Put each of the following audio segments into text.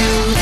say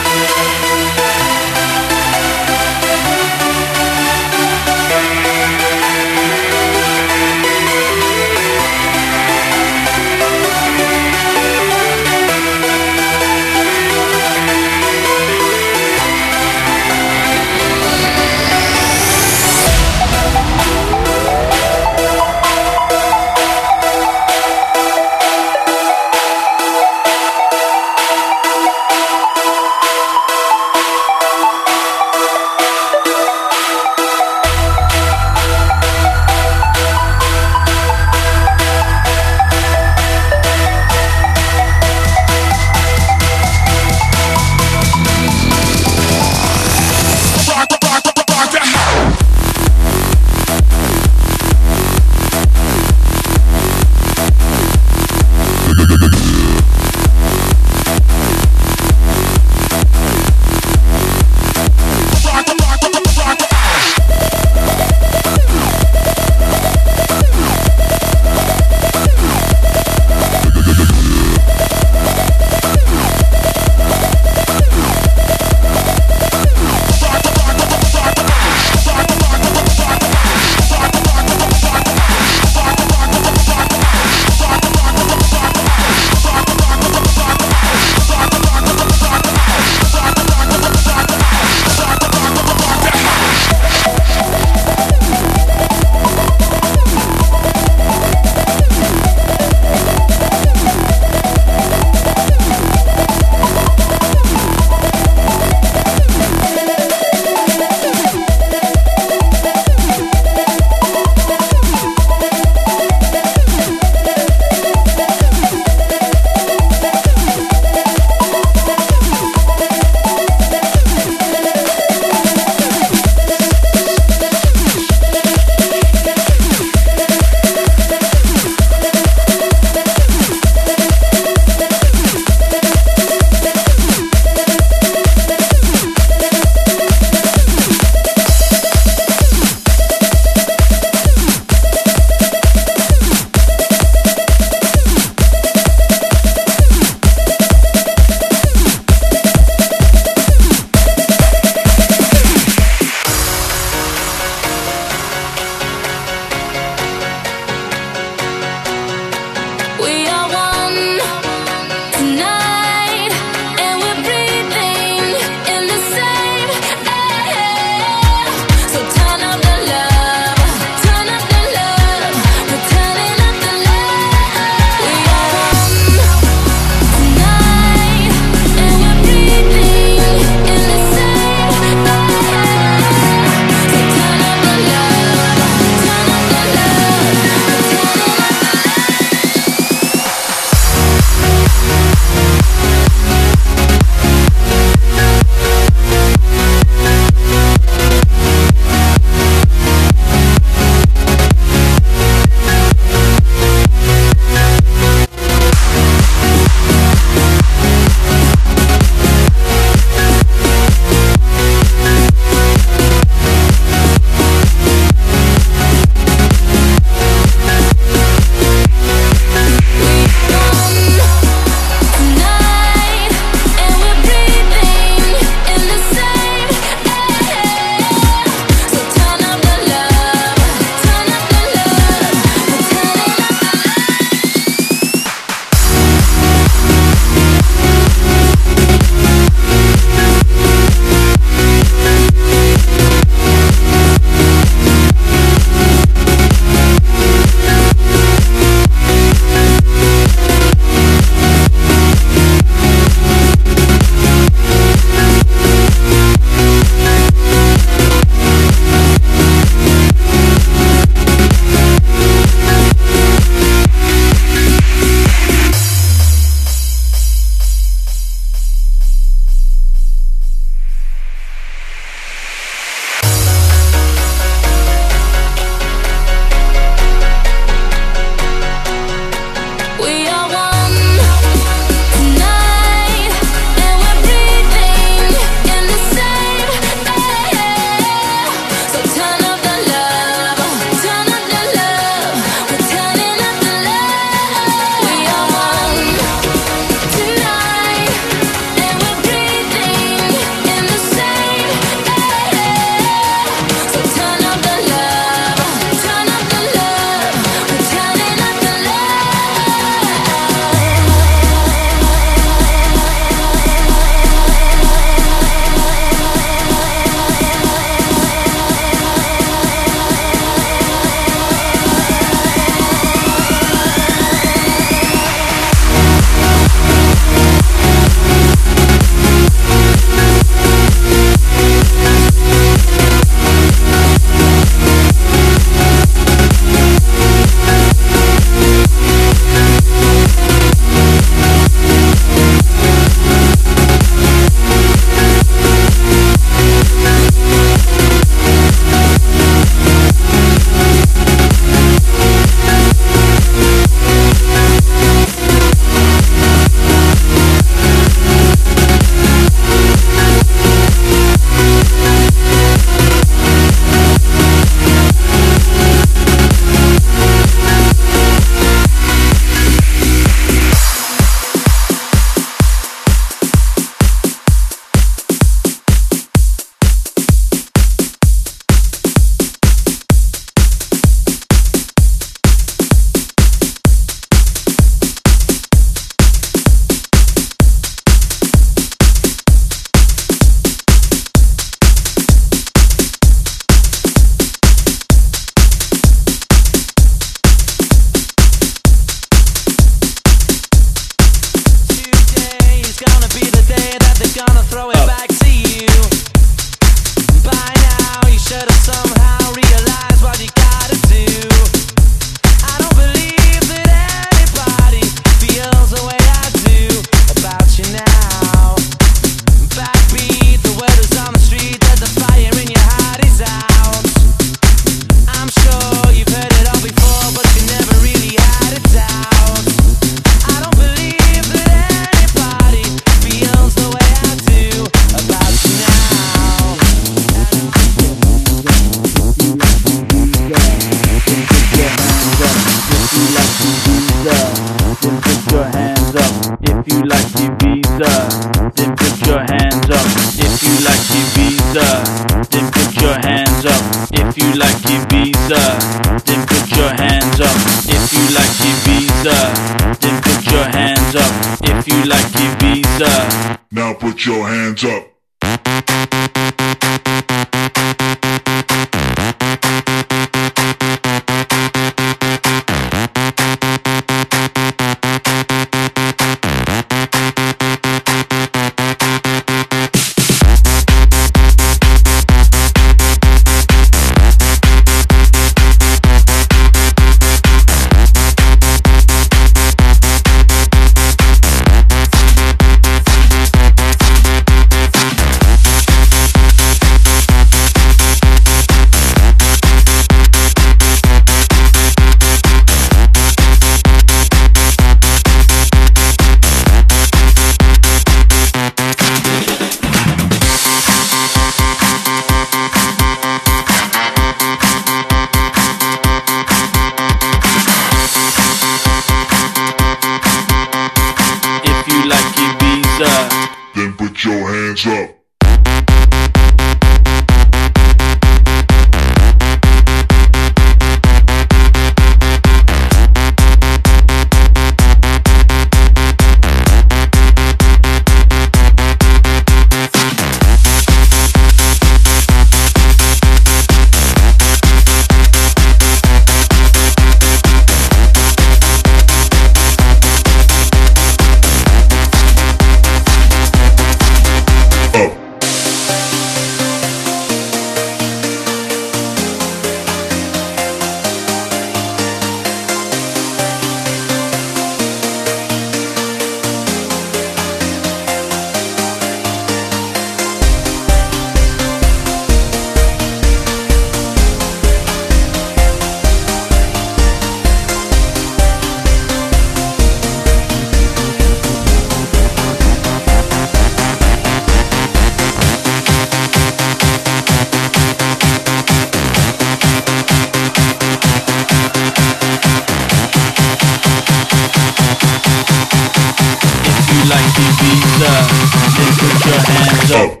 hands up.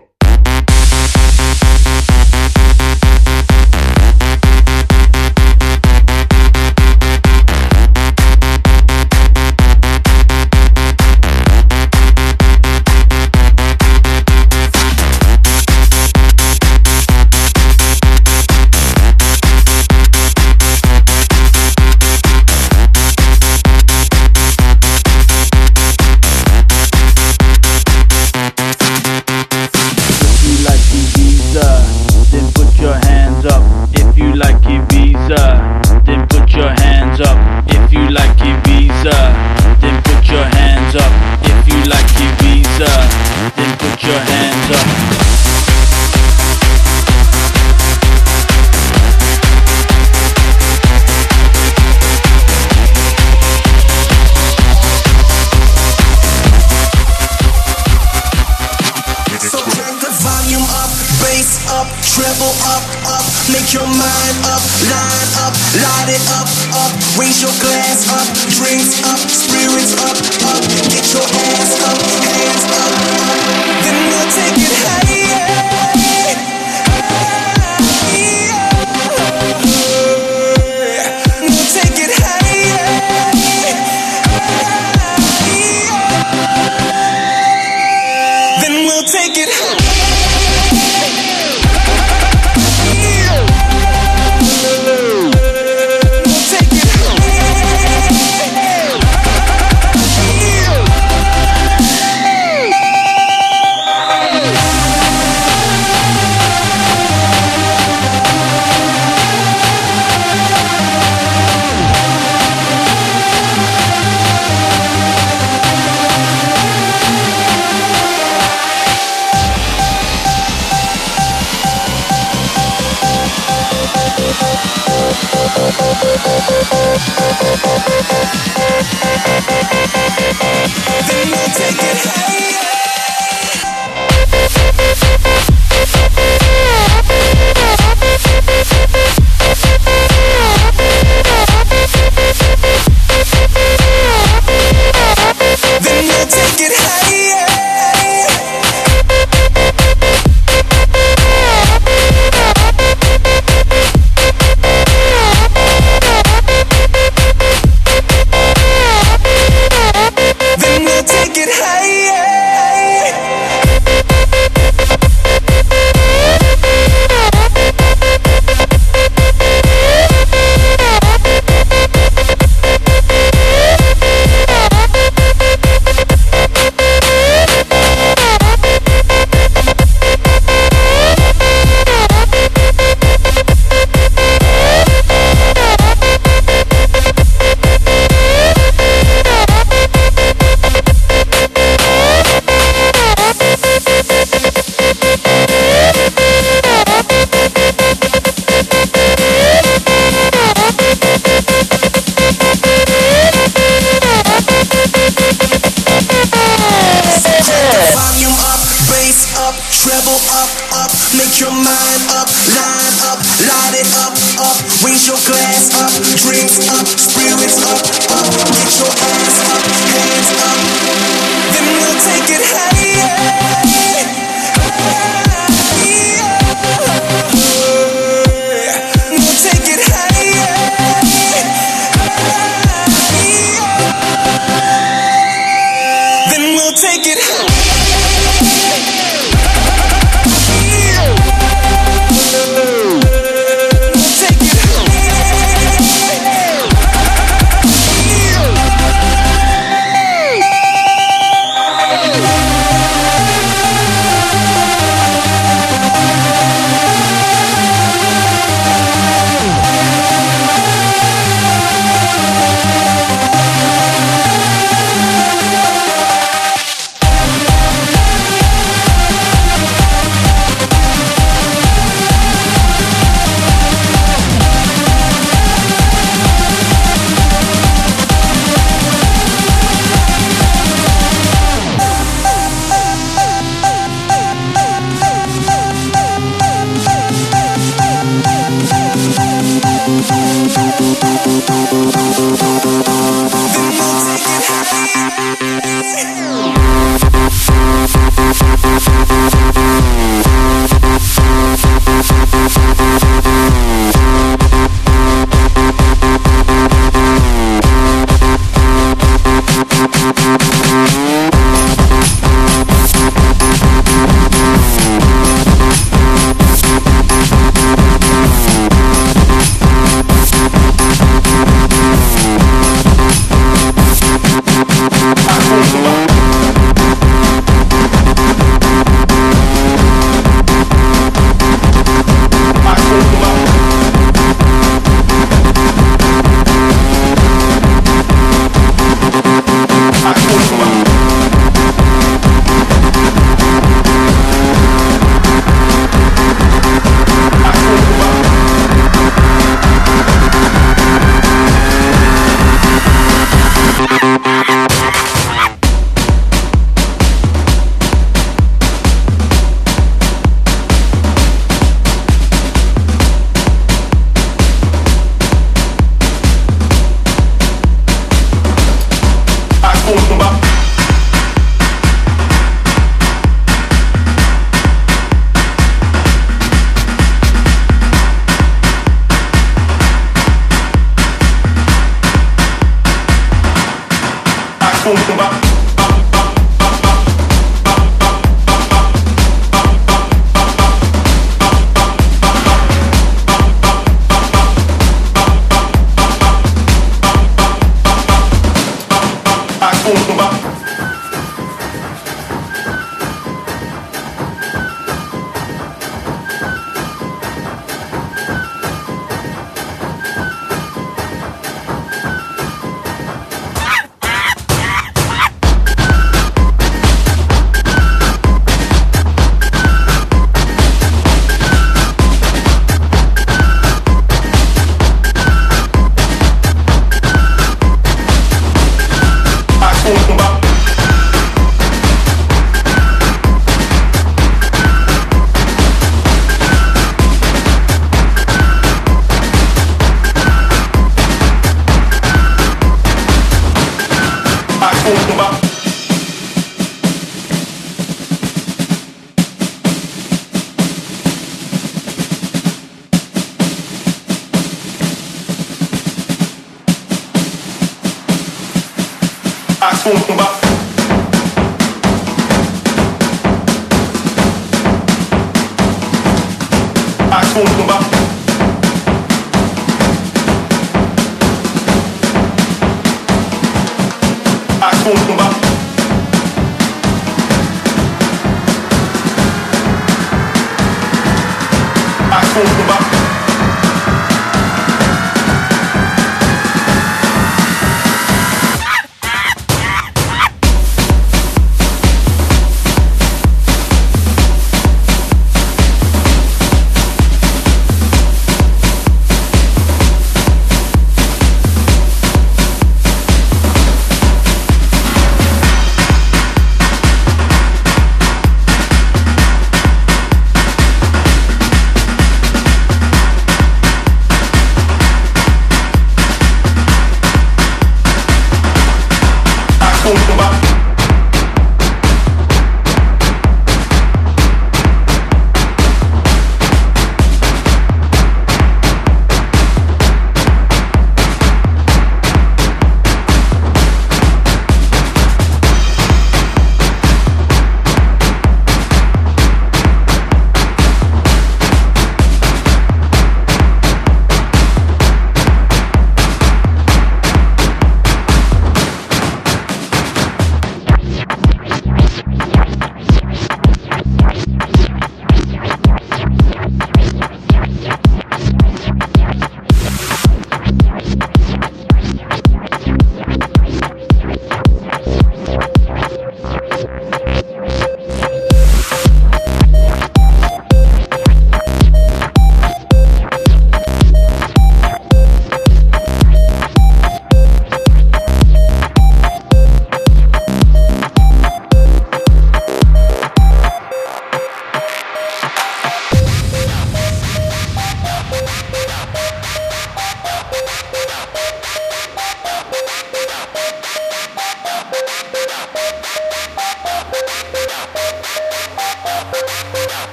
boom.